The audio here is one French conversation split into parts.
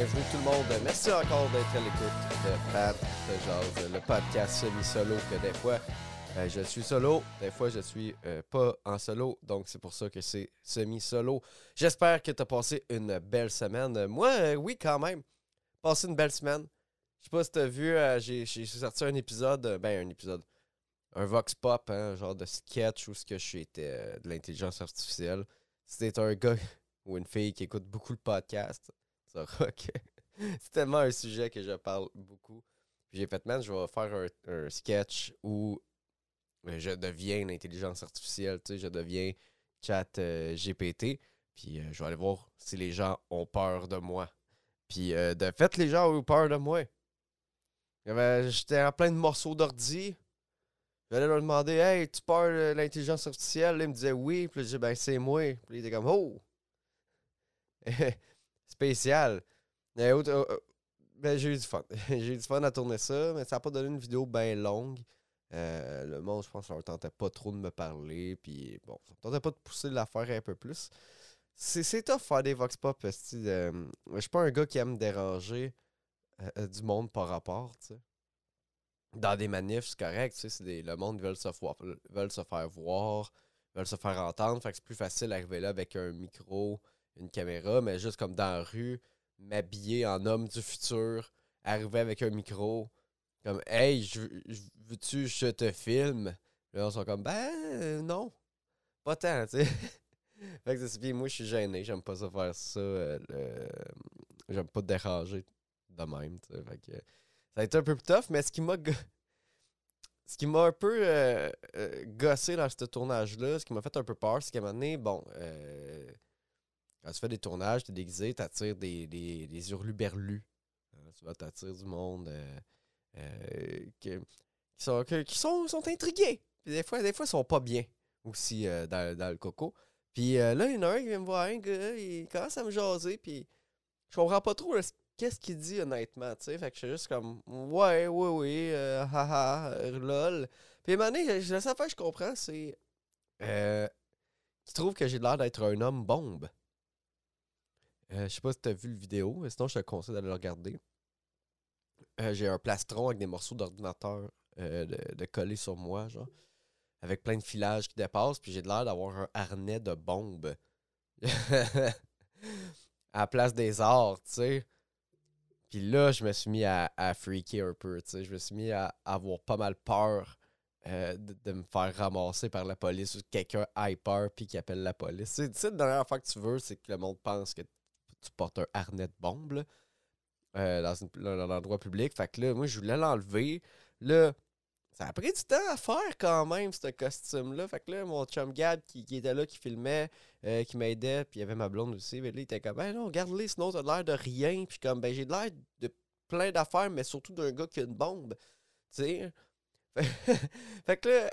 Bienvenue tout le monde. Merci encore d'être à l'écoute de Pat Jazz, le podcast semi-solo que des fois euh, je suis solo, des fois je suis euh, pas en solo, donc c'est pour ça que c'est semi-solo. J'espère que tu as passé une belle semaine. Moi, euh, oui, quand même. Passé une belle semaine. Je sais pas si tu as vu, j'ai sorti un épisode, ben un épisode, un Vox Pop, hein, genre de sketch où ce que je suis de l'intelligence artificielle. C'était un gars ou une fille qui écoute beaucoup le podcast, c'est tellement un sujet que je parle beaucoup. J'ai fait, man, je vais faire un, sketch où euh, je deviens l'intelligence artificielle, tu sais, je deviens chat euh, GPT. Puis euh, je vais aller voir si les gens ont peur de moi. Puis de fait, les gens ont eu peur de moi. J'étais en plein de morceaux d'ordi. J'allais leur demander Hey, tu peur de l'intelligence artificielle? Ils me disaient oui. Puis je disais Ben, c'est moi. Puis ils étaient comme Oh! spécial. Euh, euh, ben, j'ai eu du fun. j'ai eu du fun à tourner ça, mais ça n'a pas donné une vidéo bien longue. Euh, le monde, je pense, leur tentait pas trop de me parler. Puis bon, ça tentait pas de pousser l'affaire un peu plus. C'est tough faire des vox pop. Je suis pas un gars qui aime déranger du monde par rapport, tu sais. Dans des manifs, c'est correct, sais, le monde veut se, veulent se faire voir, veulent se faire entendre. Fait que c'est plus facile d'arriver là avec un micro, une caméra, mais juste comme dans la rue, m'habiller en homme du futur, arriver avec un micro, comme Hey, je, veux-tu je te filme? Là, on sont comme Ben non, pas tant, tu sais. fait que c'est moi je suis gêné, j'aime pas ça faire ça. Euh, j'aime pas te déranger de même, tu sais. Fait que ça a été un peu tough, mais ce qui m'a ce qui m'a un peu euh, euh, gossé dans ce tournage-là, ce qui m'a fait un peu peur, c'est qu'à un moment donné, bon, quand tu fais des tournages, tu es déguisé, tu des, des, des hurluberlus. Euh, tu vas t'attirer du monde euh, euh, qui, sont, qui sont, intrigués. des fois, des fois, ils sont pas bien aussi dans, dans, le coco. Puis là, il y en a un qui vient me voir, un gars, il commence à me jaser, puis je comprends pas trop qu'est-ce qu'il dit honnêtement, tu sais. Fait que je suis juste comme, ouais, oui, oui, haha, lol. Puis à un moment donné, la seule fois que je comprends, c'est euh, qu'il trouve que j'ai l'air d'être un homme bombe. Euh, je sais pas si tu as vu le vidéo, sinon je te conseille d'aller le regarder. Euh, j'ai un plastron avec des morceaux d'ordinateur euh, de, coller sur moi, genre. Avec plein de filages qui dépassent, puis j'ai l'air d'avoir un harnais de bombe. à la place des arts, tu sais. Puis là, je me suis mis à, freaker un peu, tu sais. Je me suis mis à, avoir pas mal peur de, me faire ramasser par la police ou quelqu'un peur puis qui appelle la police. Tu sais, la dernière fois que tu veux, c'est que le monde pense que tu portes un harnais de bombe euh, dans, un endroit public. Fait que là, moi, je voulais l'enlever. Là, ça a pris du temps à faire quand même, ce costume-là. Fait que là, mon chum Gad qui, était là, qui filmait, euh, qui m'aidait, puis il y avait ma blonde aussi. Mais là, il était comme, ben non, regarde-les, sinon t'as l'air de rien. Puis comme, ben j'ai l'air de plein d'affaires, mais surtout d'un gars qui a une bombe. Tu sais? fait que là,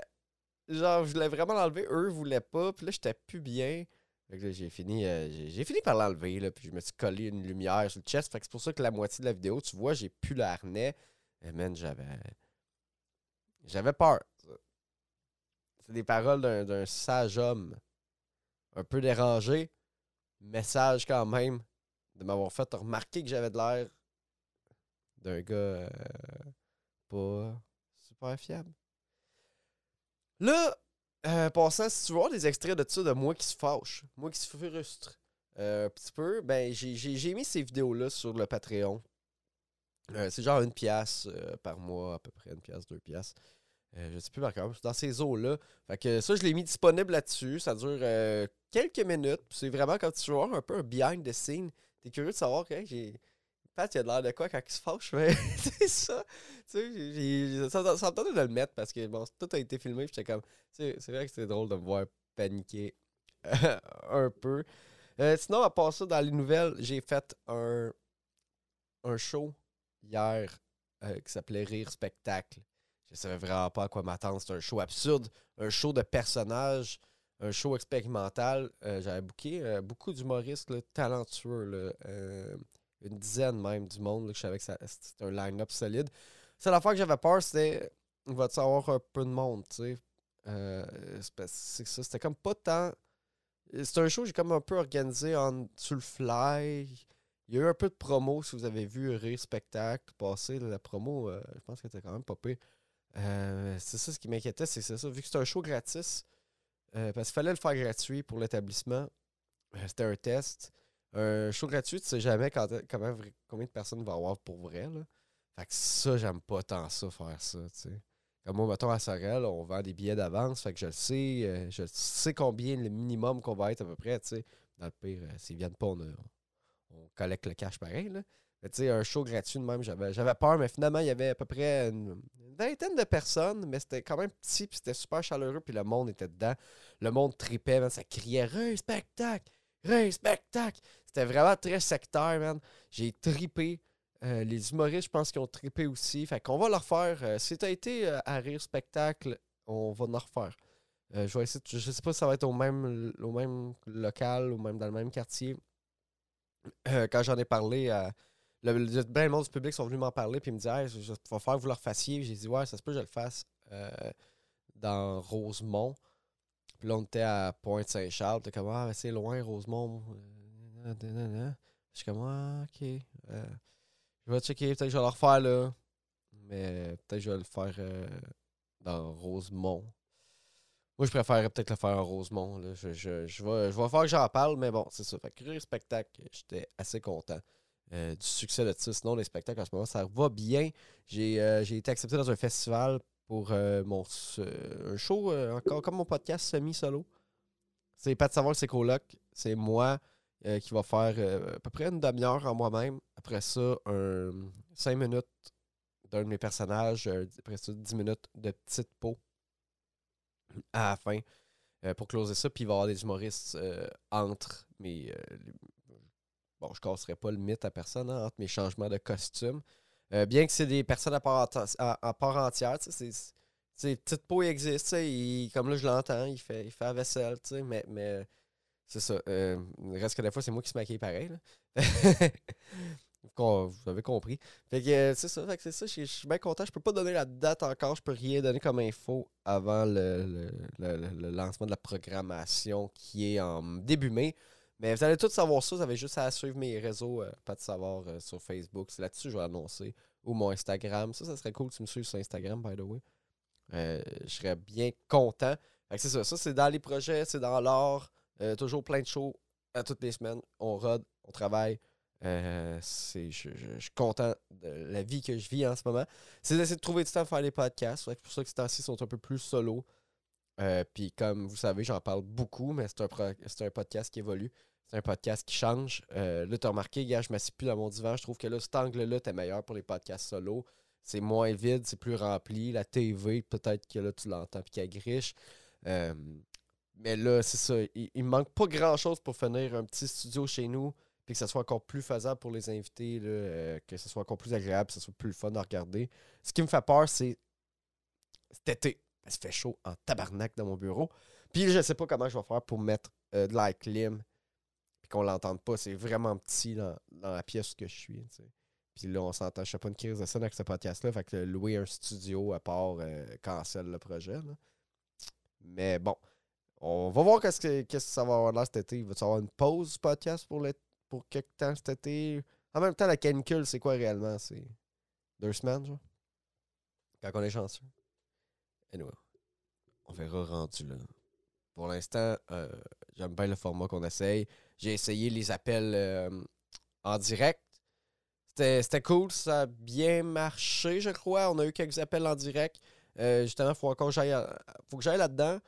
genre, je voulais vraiment l'enlever. Eux voulaient pas. Puis là, j'étais plus bien j'ai fini, euh, fini par l'enlever, puis je me suis collé une lumière sur le chest. C'est pour ça que la moitié de la vidéo, tu vois, j'ai plus le. Et man, j'avais. J'avais peur. C'est des paroles d'un sage homme. Un peu dérangé, mais sage quand même, de m'avoir fait remarquer que j'avais de l'air d'un gars euh, pas super fiable. Là, euh, passant, si tu voir des extraits de ça, de moi qui se fâche, moi qui se frustre euh, un petit peu, ben j'ai mis ces vidéos-là sur le Patreon. Euh, c'est genre une pièce par mois, à peu près une pièce, deux pièces. je sais plus par contre, dans ces eaux-là. Fait que ça, je l'ai mis disponible là-dessus. Ça dure quelques minutes. C'est vraiment quand tu voir un peu un behind the scene. T'es curieux de savoir que j'ai Pat, il a l'air de quoi quand il se fâche, mais c'est ça. Tu sais, ça, tentait de le mettre parce que bon, tout a été filmé. J'étais comme, c'est vrai que c'est drôle de me voir paniquer un peu. Euh, sinon, à part ça, dans les nouvelles, j'ai fait un, un show hier euh, qui s'appelait Rire Spectacle. Je savais vraiment pas à quoi m'attendre. C'est un show absurde, un show de personnages, un show expérimental. Euh, j'avais booké beaucoup d'humoristes talentueux. Là, une dizaine même du monde. que je savais que c'était un line-up solide. C'est la fois que j'avais peur, c'était il va y avoir un peu de monde, tu sais? Euh, c'est ça, c'était comme pas tant. C'est un show que j'ai comme un peu organisé en, sur le fly. Il y a eu un peu de promo, si vous avez vu Rire Spectacle passer, la promo, euh, je pense que c'était quand même pire. Euh, c'est ça ce qui m'inquiétait, c'est ça. Vu que c'est un show gratis, euh, parce qu'il fallait le faire gratuit pour l'établissement, c'était un test. Un show gratuit, tu sais jamais quand, combien de personnes va avoir pour vrai. Là. Fait que ça, j'aime pas tant ça, faire ça, tu. Comme moi, mettons à Sorel, on vend des billets d'avance, fait que je le sais, je sais combien le minimum qu'on va être à peu près. Dans le pire, s'ils viennent pas, on, on collecte le cash pareil, là. Tu sais, un show gratuit de même, j'avais peur, mais finalement, il y avait à peu près une, vingtaine de personnes, mais c'était quand même petit, puis c'était super chaleureux, puis le monde était dedans. Le monde tripait, ça criait « Re spectacle! Re spectacle! » C'était vraiment très sectaire, man. J'ai tripé. Euh, les humoristes, je pense qu'ils ont tripé aussi. Fait qu'on va leur refaire. Euh, si t'as été euh, à Rire Spectacle, on va en refaire. je vais sais pas si ça va être au même, local ou même dans le même quartier. quand j'en ai parlé le, le, ben, le monde du public sont venus m'en parler puis me dire hey, je, va faire que vous le refassiez. J'ai dit ouais, ça se peut que je le fasse euh, dans Rosemont. Puis là, on était à Pointe-Saint-Charles. T'es comme Ah, c'est loin, Rosemont. Je suis comme Ah, ok. Euh, je vais checker, peut-être que je vais le refaire là. Mais peut-être que je vais le faire euh, dans Rosemont. Moi, je préférerais peut-être le faire en Rosemont. Je, vais, je vais faire que j'en parle, mais bon, c'est ça. Fait que spectacle, j'étais assez content. Euh, du succès de ça. Sinon, les spectacles en ce moment, ça va bien. J'ai été accepté dans un festival pour euh, mon un show, encore comme mon podcast semi-solo. C'est pas de savoir c'est coloc. C'est moi qui va faire à peu près une demi-heure en moi-même. Après ça, un, cinq minutes d'un de mes personnages. après ça, dix minutes de petite peau à la fin pour closer ça. Puis il va y avoir des humoristes entre mes, bon, je casserai pas le mythe à personne hein, entre mes changements de costume. Euh, bien que c'est des personnes à part, entière, c'est petite peau existe, comme là je l'entends, il fait, il fait la vaisselle, mais, c'est ça. Euh, reste que des fois, c'est moi qui se maquille pareil. vous avez compris. Fait que euh, c'est ça, c'est ça. Je suis bien content. Je peux pas donner la date encore, je peux rien donner comme info avant le lancement de la programmation qui est en début mai. Mais vous allez tous savoir ça. Vous avez juste à suivre mes réseaux, euh, pas de savoir euh, sur Facebook. C'est là-dessus que je vais annoncer. Ou mon Instagram. Ça, ça serait cool que tu me suives sur Instagram, by the way. Euh, je serais bien content. c'est ça. Ça, c'est dans les projets, c'est dans l'art. toujours plein de shows à toutes les semaines. On rode, on travaille. c'est, je, suis content de la vie que je vis en ce moment. C'est d'essayer de trouver du temps pour faire des podcasts. C'est pour ça que ces temps-ci sont un peu plus solo. Puis comme vous savez, j'en parle beaucoup, mais c'est un, un podcast qui évolue. C'est un podcast qui change. Euh, là, tu as remarqué, gars, je m'assieds plus dans mon divan. Je trouve que là, cet angle-là, t'es meilleur pour les podcasts solo. C'est moins vide, c'est plus rempli. La TV, peut-être que là, tu l'entends puis qu'elle griche. Euh, mais là, c'est ça. Il, il manque pas grand-chose pour finir un petit studio chez nous puis que ça soit encore plus faisable pour les invités, euh, que ce soit encore plus agréable, que ce soit plus fun à regarder. Ce qui me fait peur, c'est cet été. Ça fait chaud en tabarnak dans mon bureau. Puis je sais pas comment je vais faire pour mettre de la clim qu'on l'entende pas. C'est vraiment petit dans, la pièce que je suis. Puis là, on s'entend. Je sais pas une crise de scène avec ce podcast-là. Fait que louer un studio à part euh, cancelle le projet. Mais bon, on va voir qu'est-ce que, ça va avoir là cet été. Il va y avoir une pause podcast pour, pour quelques temps cet été? En même temps, la canicule, c'est quoi réellement? C'est deux semaines, genre? Quand on est chanceux. Anyway, on verra rendu là. Pour l'instant, euh, j'aime bien le format qu'on essaye. J'ai essayé les appels euh, en direct. C'était cool, ça a bien marché, je crois. On a eu quelques appels en direct. Euh, justement, il faut que j'aille là-dedans,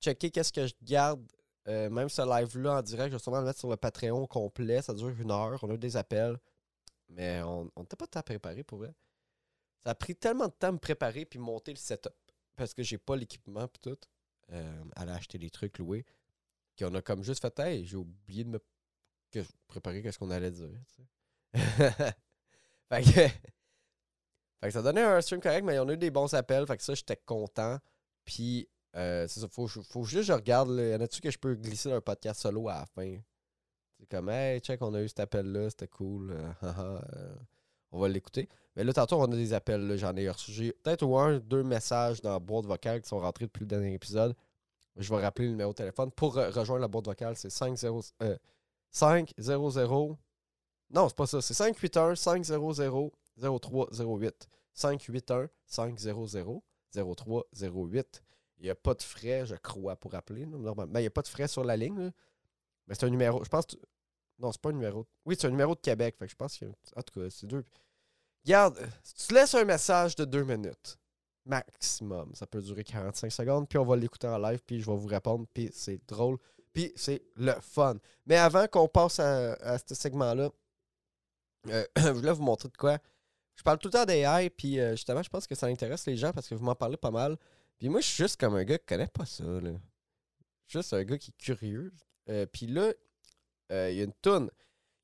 checker qu'est-ce que je garde. Même ce live-là en direct, je vais sûrement le mettre sur le Patreon complet. Ça dure une heure. On a eu des appels. Mais on n'était pas tant préparé pour vrai. Ça a pris tellement de temps de me préparer puis monter le setup. Parce que j'ai pas l'équipement et tout. aller acheter des trucs loués qu'on a comme juste fait, hey, j'ai oublié de me préparer qu'est-ce qu'on allait dire. fait, que, fait que ça donnait un stream correct, mais on a eu des bons appels. Fait que ça, j'étais content. Puis, euh, c'est ça, faut, juste que je regarde. y en a-tu que je peux glisser un podcast solo à la fin? C'est comme, hey, check, on a eu cet appel-là, c'était cool. Euh, euh, on va l'écouter. Mais là, tantôt, on a des appels. J'en ai reçu. Peut-être un, deux messages dans la boîte vocale qui sont rentrés depuis le dernier épisode. Je vais rappeler le numéro de téléphone. Pour rejoindre la boîte vocale, c'est 500. 500. Non, c'est pas ça. C'est 581-500-0308. 581-500-0308. Il n'y a pas de frais, je crois, pour appeler. Normalement. Ben, il n'y a pas de frais sur la ligne. Mais c'est un numéro. Je pense. Non, c'est pas un numéro. Oui, c'est un numéro de Québec. Fait que je pense a. En tout cas, c'est deux. Regarde, tu te laisses un message de deux minutes. Maximum. Ça peut durer 45 secondes. Puis on va l'écouter en live. Puis je vais vous répondre. Puis c'est drôle. Puis c'est le fun. Mais avant qu'on passe à, ce segment-là, euh, je voulais vous montrer de quoi. Je parle tout le temps d'AI, puis euh, justement, je pense que ça intéresse les gens parce que vous m'en parlez pas mal. Puis moi, je suis juste comme un gars qui connaît pas ça. Là. Juste un gars qui est curieux. Euh, puis là, il y a une toune.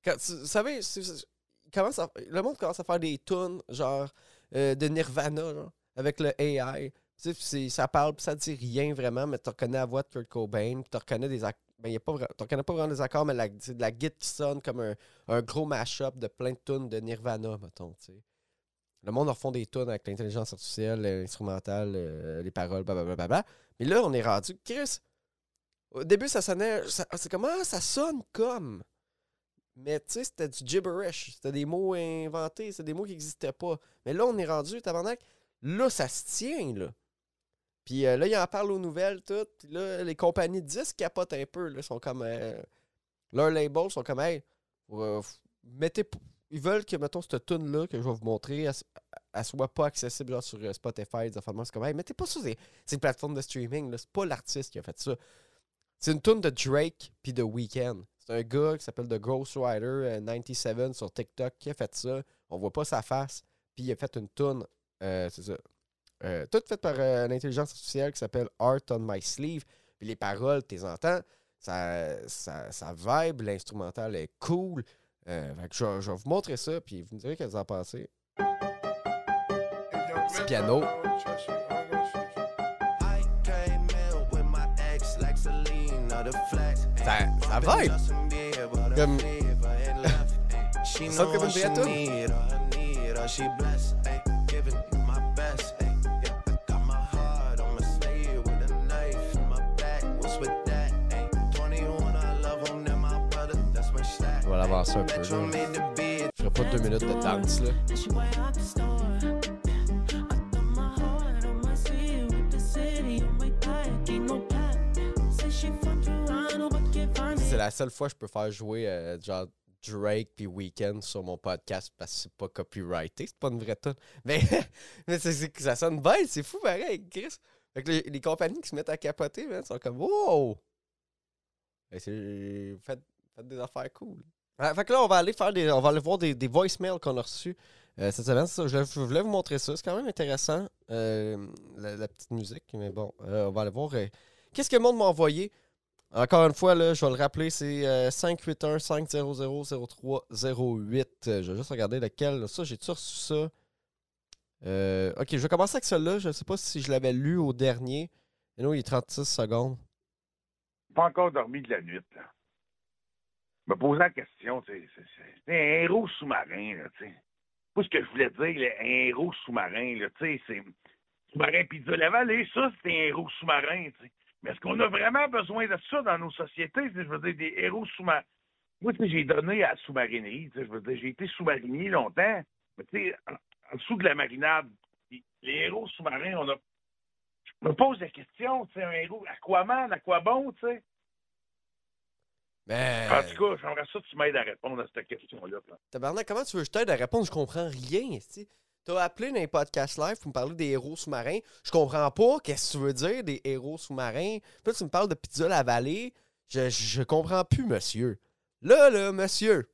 vous savez, le monde commence à faire des tunes, genre de Nirvana, genre, avec le AI. Ça parle, ça dit rien vraiment, mais tu reconnais la voix de Kurt Cobain, tu reconnais des ben, y pas reconnais pas vraiment des accords, mais c'est de la guitare qui sonne comme un, gros mash-up de plein de tunes de Nirvana, mettons. Le monde leur font des tunes avec l'intelligence artificielle, l'instrumental, euh, les paroles, blablabla. Mais là, on est rendu. Chris, au début, ça sonnait. C'est comment ah, ça sonne comme. Mais tu sais, c'était du gibberish. C'était des mots inventés, c'était des mots qui n'existaient pas. Mais là, on est rendu, tabarnak. Là, ça se tient, là. Puis euh, là, il en parle aux nouvelles, tout. Puis là, les compagnies de disques capotent un peu. Là, sont comme. Euh, leurs labels sont comme, hey, euh, mettez. Ils veulent que, mettons, cette tune-là que je vais vous montrer, elle, soit pas accessible sur Spotify. C'est comme, hey, mettez pas ça. C'est une plateforme de streaming. C'est pas l'artiste qui a fait ça. C'est une tune de Drake puis de Weeknd. C'est un gars qui s'appelle The Ghost Rider 97 sur TikTok qui a fait ça. On voit pas sa face. Puis il a fait une tune. c'est ça. Euh, tout fait par euh, l'intelligence artificielle qui s'appelle Art on My Sleeve. Puis les paroles, tu les entends, ça, ça, ça vibe, l'instrumental est cool. Euh, je, vais vous montrer ça, puis vous me direz que vous en pensez. Petit piano. Ça, ça vibe! Comme. ça sonne comme une avancer un peu. Là. Je ferai pas deux minutes de danse. Là. C'est la seule fois que je peux faire jouer euh, genre Drake puis Weekend sur mon podcast parce que c'est pas copyrighté, c'est pas une vraie tonne. Mais, mais ça sonne bête, c'est fou pareil, Chris. Fait les, compagnies qui se mettent à capoter, man, sont comme Wow! faites, des affaires cool fait que là, on va aller faire des. On va aller voir des, voicemails qu'on a reçus euh, cette semaine. je, voulais vous montrer ça. C'est quand même intéressant, euh, la, petite musique. Mais bon, on va aller voir. Qu'est-ce que le monde m'a envoyé? Encore une fois, là, je vais le rappeler, c'est 581-500-0308. Je vais juste regarder lequel. Ça, j'ai-tu reçu ça? ok, je vais commencer avec celui-là. Je ne sais pas si je l'avais lu au dernier. Et nous, il est 36 secondes. Pas encore dormi de la nuit. Là me posant la question, c'est un héros sous-marin, là. Pas ce que je voulais dire, un héros sous-marin, là, c'est sous-marin pizza la vallée, ça, c'est un héros sous-marin. Mais est-ce qu'on a vraiment besoin de ça dans nos sociétés? Je veux dire, des héros sous-marins. Moi, tu sais, j'ai donné à la sous-marinerie, je veux dire, j'ai été sous-marinier longtemps, mais tu sais, en, dessous de la marinade, les héros sous-marins, on a... Je me pose la question, tu sais, un héros, à quoi man, à quoi bon, tu sais? Mais... En tout cas, j'aimerais ça que tu m'aides à répondre à cette question-là. Tabarnak, comment tu veux que je t'aide à répondre? Je comprends rien. Tu as appelé dans les podcasts live pour me parler des héros sous-marins. Je comprends pas qu'est-ce que tu veux dire des héros sous-marins? Puis tu me parles de pizza la vallée. Je, je comprends plus, monsieur. Là, là, monsieur,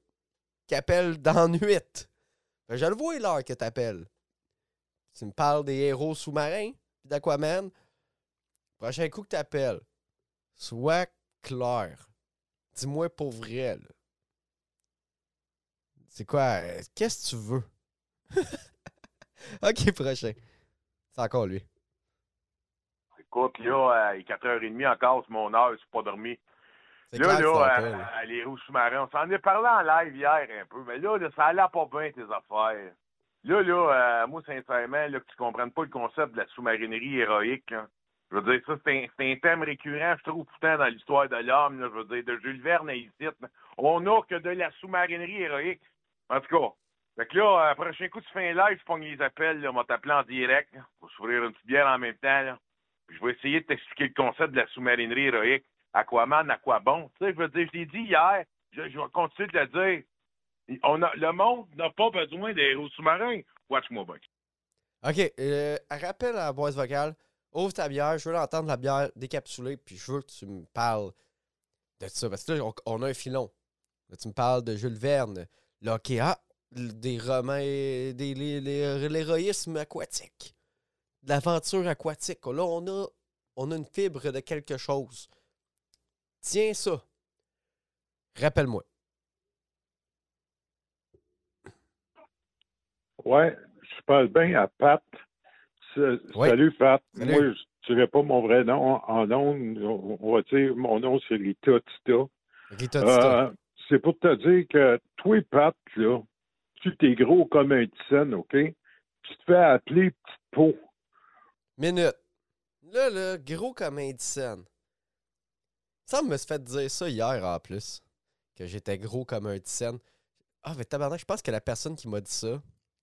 qui appelle dans nuit. Ben, je le vois l'heure que t'appelles. Tu me parles des héros sous-marins, puis d'Aquaman. Prochain coup que t'appelles, sois clair. Dis-moi pour vrai, là. C'est quoi? Euh, qu'est-ce que tu veux? ok, prochain. C'est encore lui. Écoute, là, il est 4h30 encore, c'est mon heure, je suis pas dormi. Là, là, euh, les roues sous-marins, on s'en est parlé en live hier un peu, mais là, ça allait pas bien tes affaires. Là, là, euh, moi, sincèrement, là, que tu comprennes pas le concept de la sous-marinerie héroïque, là. Je veux dire, ça, c'est un, thème récurrent, je trouve, pourtant, dans l'histoire de l'homme, je veux dire, de Jules Verne ici. On n'a que de la sous-marinerie héroïque. En tout cas, fait que là, euh, prochain coup, tu fais un live, tu pognes les appels, on va t'appeler en direct, là, pour s'ouvrir une petite bière en même temps. Puis je vais essayer de t'expliquer le concept de la sous-marinerie héroïque. Aquaman, à quoi bon? Tu sais, je veux dire, je t'ai dit hier, je, vais continuer de le dire. On a, le monde n'a pas besoin d'héros sous-marins. Watch-moi bien. OK. Euh, rappel à la voix vocale. Ouvre ta bière. Je veux l'entendre, la bière décapsulée. Puis je veux que tu me parles de ça. Parce que là, on, a un filon. Tu me parles de Jules Verne. Là. Ah, des romans, des, les- les- l'héroïsme aquatique. De l'aventure aquatique. Là, on a, on a une fibre de quelque chose. Tiens ça. Rappelle-moi. Ouais, je parle bien à Pat. Oui. Salut, Pat. Salut. Moi, je ne dirais pas mon vrai nom en. On on va dire mon nom, c'est Rita Tita. Rita Tita. Euh, c'est pour te dire que toi, Pat, là, tu t'es gros comme un scène, OK? Tu te fais appeler petite peau. Minute. Là, là, gros comme un dixaine. Ça me se fait dire ça hier en plus. Que j'étais gros comme un dixaine. Ah, mais tabarnak, je pense que la personne qui m'a dit ça,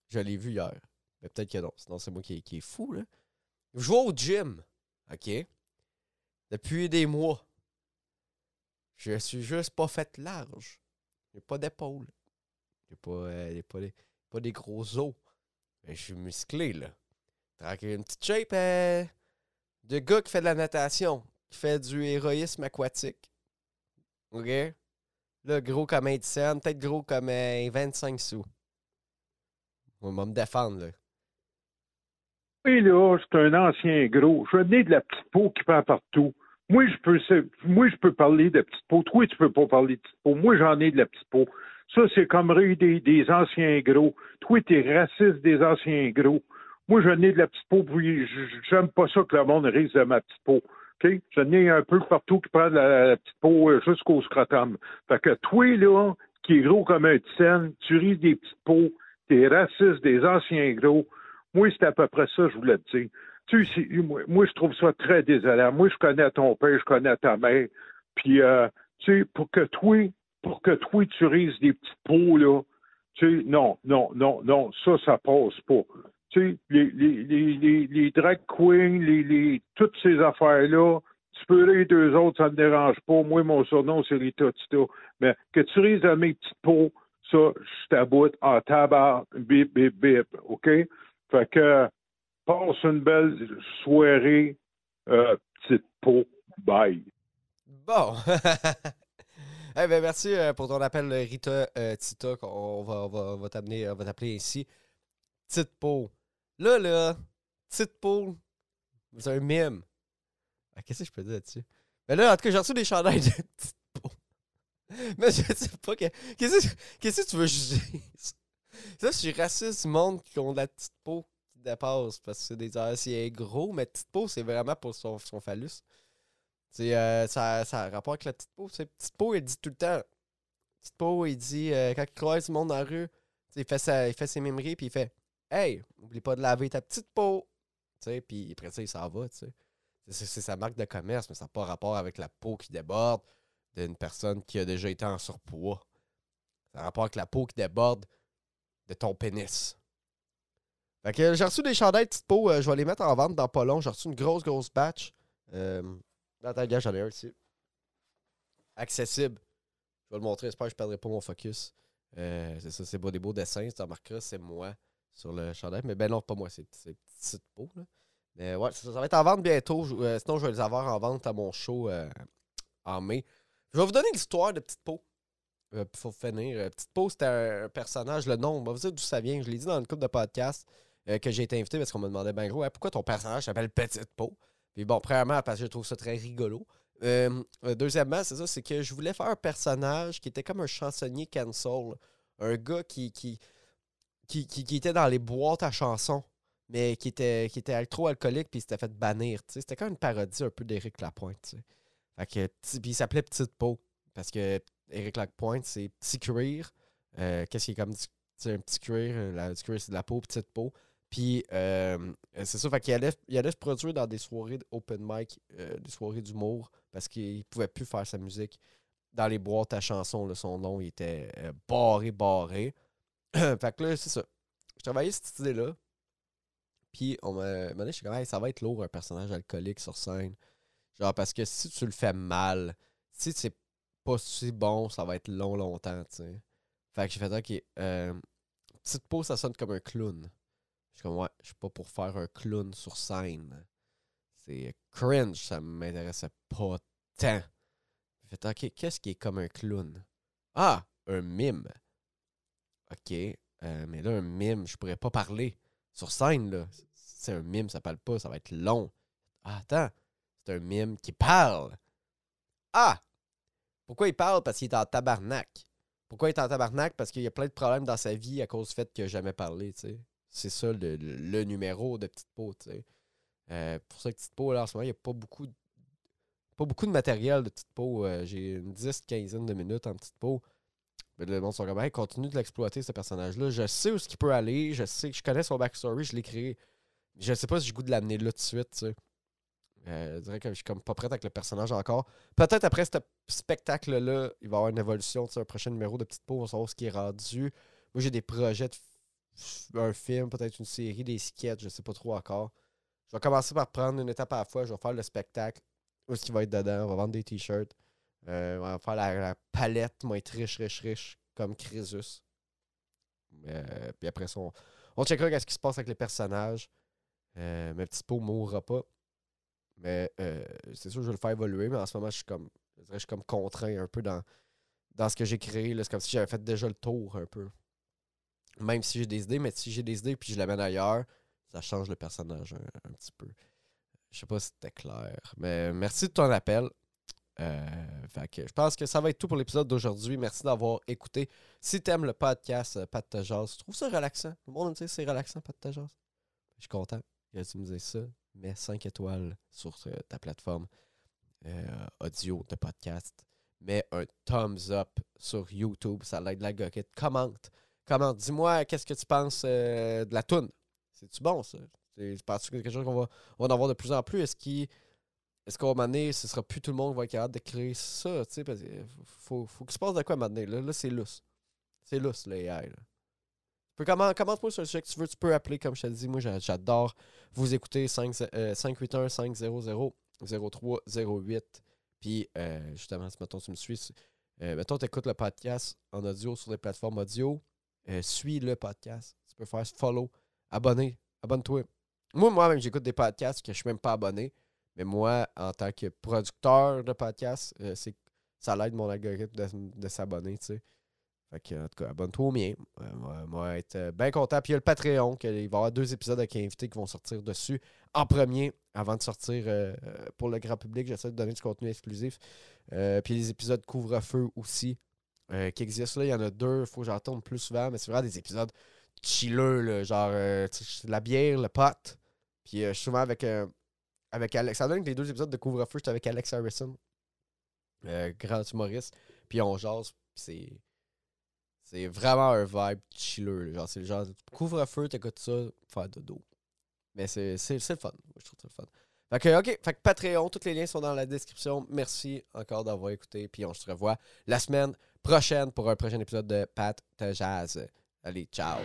je l'ai vu hier. Mais peut-être que non. Sinon, c'est moi qui, qui est fou, là. Je vais au gym. OK? Depuis des mois. Je suis juste pas fait large. J'ai pas d'épaule. Pas, euh, pas, des, pas des gros os. Mais je suis musclé, là. Tranquille, une petite shape euh, de gars qui fait de la natation, qui fait du héroïsme aquatique. OK? Là, gros comme un peut-être gros comme un 25 sous. On va me défendre, là. Oui, là, c'est un ancien gros. Je venais de la petite peau qui prend partout. Moi, je peux, moi, je peux parler de petite peau. Toi, tu peux pas parler de petite peau. Moi, j'en ai de la petite peau. Ça, c'est comme rire des, anciens gros. Toi, t'es raciste des anciens gros. Moi, j'en ai de la petite peau, puis j'aime pas ça que le monde rise de ma petite peau. OK? J'en ai un peu partout qui prend de la, petite peau euh, jusqu'au scrotum. Fait que toi, là, qui est gros comme un scène, tu ris des petites peaux, t'es raciste des anciens gros. Moi, c'est à peu près ça, je voulais te dire. Tu sais, moi, je trouve ça très désolant. Moi, je connais ton père, je connais ta mère. Puis, euh, tu sais, pour que toi, pour que toi, tu rises des petites peaux, là, tu sais, non, non, non, non, ça, ça passe pas. Tu sais, les, les, les, les, les drag queens, les, les, toutes ces affaires-là, tu peux rire deux autres, ça ne me dérange pas. Moi, mon surnom, c'est Rita Tita. Mais que tu rises de mes petites peaux, ça, je t'aboute en tabac, bip, bip, bip, OK? Fait que, passe une belle soirée, euh, petite peau, bye. Bon. Eh ben, merci euh, pour ton appel, Rita euh, Tita. On va, on va, on va t'amener- on va t'appeler ainsi. Petite peau. Là, là, petite peau, c'est un mime. Ah, Qu'est-ce que je peux dire là-dessus? Mais là, en tout cas, j'ai reçu des chandails de petite peau. Mais je sais pas. que- Qu'est-ce que qu'est-ce que tu veux juger? Ça, je suis raciste du monde qui ont de la petite peau qui dépasse parce que c'est des anciens gros, mais petite peau, c'est vraiment pour son, son phallus. Euh, ça, ça a rapport avec la petite peau. Petite peau, il dit tout le temps. Petite peau, il dit, euh, quand il croise du monde dans la rue, il fait, sa- il fait ses mémeries, puis il fait Hey, oublie pas de laver ta petite peau. Puis après ça, il s'en va. C'est, sa marque de commerce, mais ça n'a pas rapport avec la peau qui déborde d'une personne qui a déjà été en surpoids. Ça a rapport avec la peau qui déborde de ton pénis. Fait que j'ai reçu des chandails de petite peau, euh, je vais les mettre en vente dans pas long. J'ai reçu une grosse, grosse batch. Euh, Attends, gars, j'en ai un ici. Accessible. Je vais le montrer, j'espère que je ne perdrai pas mon focus. Euh, c'est ça, c'est beau, des beaux dessins. Tu remarqueras, c'est moi sur le chandail. Mais ben non, pas moi, c'est petite peau. Là. Mais ouais, ça, va être en vente bientôt. Euh, sinon, je vais les avoir en vente à mon show euh, en mai. Je vais vous donner l'histoire de Petite Peau. Puis faut finir. Petite Peau, c'était un, personnage. Le nom, on va vous dire d'où ça vient. Je l'ai dit dans une couple de podcasts que j'ai été invité parce qu'on me demandait ben gros, pourquoi ton personnage s'appelle Petite Peau? Puis bon, premièrement, parce que je trouve ça très rigolo. Euh, euh, deuxièmement, c'est ça, c'est que je voulais faire un personnage qui était comme un chansonnier cancel. Un gars qui, qui, qui, qui- était dans les boîtes à chansons, mais qui était, qui était trop alcoolique puis s'était fait bannir. C'était comme une parodie un peu d'Éric Lapointe. Fait que, puis il s'appelait Petite Peau. Parce que Éric Lapointe, c'est petit cuir. Euh, Qu'est-ce qui est comme du- un petit cuir? du cuir, c'est de la peau, petite peau. Puis, euh, c'est ça, fait qu'il allait, il allait se produire dans des soirées open mic, euh, des soirées d'humour, parce qu'il pouvait plus faire sa musique dans les boîtes à chansons. là, son nom il était euh, barré, barré. fait que là, c'est ça. Je travaillais cette idée-là. Puis, on m'a dit, je suis comme, ça va être lourd un personnage alcoolique sur scène. Genre, parce que si tu le fais mal, si c'est pas si bon, ça va être long, longtemps, tu sais. Fait que j'ai fait, ok, euh, petite pause, ça sonne comme un clown. Je suis comme, ouais, je suis pas pour faire un clown sur scène. C'est cringe, ça m'intéressait pas tant. Fait, ok, qu'est-ce qui est comme un clown? Ah, un mime. Ok, euh, mais là, un mime, je pourrais pas parler. Sur scène, là, c'est un mime, ça parle pas, ça va être long. Ah, attends, c'est un mime qui parle. Ah! Pourquoi il parle? Parce qu'il est en tabarnak. Pourquoi il est en tabarnak? Parce qu'il y a plein de problèmes dans sa vie à cause du fait qu'il n'a jamais parlé, tu sais. C'est ça le, numéro de Petite Peau, tu sais. Euh, pour ça que Petite Peau, là, en ce moment, il n'y a pas beaucoup, de, pas beaucoup de matériel de Petite Peau. Euh, j'ai une 10 quinzaine de minutes en Petite Peau. Mais le monde sont comme, hey, continue de l'exploiter, ce personnage-là. Je sais où ce qu'il peut aller. Je sais je connais son backstory. Je l'ai créé. Je sais pas si j'ai goût de l'amener là tout de suite, tu sais. Euh, je dirais que je suis comme pas prête avec le personnage encore. Peut-être après ce spectacle-là, il va y avoir une évolution, un prochain numéro de Petite Peau, on va savoir ce qui est rendu. Moi, j'ai des projets de un film, peut-être une série, des sketchs, je sais pas trop encore. Je vais commencer par prendre une étape à la fois. Je vais faire le spectacle. Où est-ce qu'il va être dedans? On va vendre des t-shirts. Euh, on va faire la, palette, moi, être riche, riche, riche, comme Crisus. Euh, puis après ça, on, on checkera ce qui se passe avec les personnages. Euh, mais Petit Pot mourra pas. Mais euh, c'est sûr que je vais le faire évoluer, mais en ce moment, je suis comme, je, suis comme contraint un peu dans, dans ce que j'ai créé. C'est comme si j'avais fait déjà le tour un peu. Même si j'ai des idées, mais si j'ai des idées puis je l'amène ailleurs, ça change le personnage un, petit peu. Je sais pas si c'était clair. Mais merci de ton appel. Euh, je pense que ça va être tout pour l'épisode d'aujourd'hui. Merci d'avoir écouté. Si tu aimes le podcast euh, Pat de Jazz, tu trouves ça relaxant? Le monde me dit c'est relaxant, Pat de Jazz. Je suis content que tu me ça mets 5 étoiles sur euh, ta plateforme audio de podcast. Mets un thumbs up sur YouTube, ça l'aide la goquette. Commente. Commente. Dis-moi qu'est-ce que tu penses euh, de la toune? C'est-tu bon, ça? C'est pas quelque chose qu'on va, en avoir de plus en plus? Est-ce qu'il est-ce qu'à un moment donné, ce sera plus tout le monde qui va être capable de créer ça? Tu qu'il faut, faut qu'il se passe de quoi maintenant? Là, là c'est lousse. C'est lousse, l'AI. Là comment, moi sur le sujet que tu veux. Tu peux appeler, comme je te dis. Moi, j'adore vous écouter. 581 500 0308. Puis, euh, justement, si mettons, tu me suis, euh, mettons, tu écoutes le podcast en audio sur les plateformes audio, euh, suis le podcast. Tu peux faire follow, abonner, abonne-toi. Moi, moi-même, j'écoute des podcasts que je ne suis même pas abonné. Mais moi, en tant que producteur de podcasts, c'est ça l'aide mon algorithme de, s'abonner, tu sais. Fait que, en tout cas, abonne-toi au mien. Euh, moi, être euh, bien content. Puis il y a le Patreon, il va y avoir deux épisodes avec invités qui vont sortir dessus en premier avant de sortir euh, pour le grand public. J'essaie de donner du contenu exclusif. puis les épisodes couvre-feu aussi qui existent là. Il y en a deux. Il faut que j'en tourne plus souvent, mais c'est vraiment des épisodes chilleux, genre la bière, le pot. Puis je suis souvent avec, avec Alex. Ça donne que les deux épisodes de couvre-feu, j'étais avec Alex Harrison, grand humoriste. Puis on jase. c'est c'est vraiment un vibe chilleux. Genre, c'est le genre, couvre-feu, t'écoutes ça, faire dodo. Mais c'est, c'est, le fun. Je trouve ça le fun. Fait que, OK. Fait que Patreon, tous les liens sont dans la description. Merci encore d'avoir écouté. Puis on se revoit la semaine prochaine pour un prochain épisode de Pat Jazz. Allez, ciao.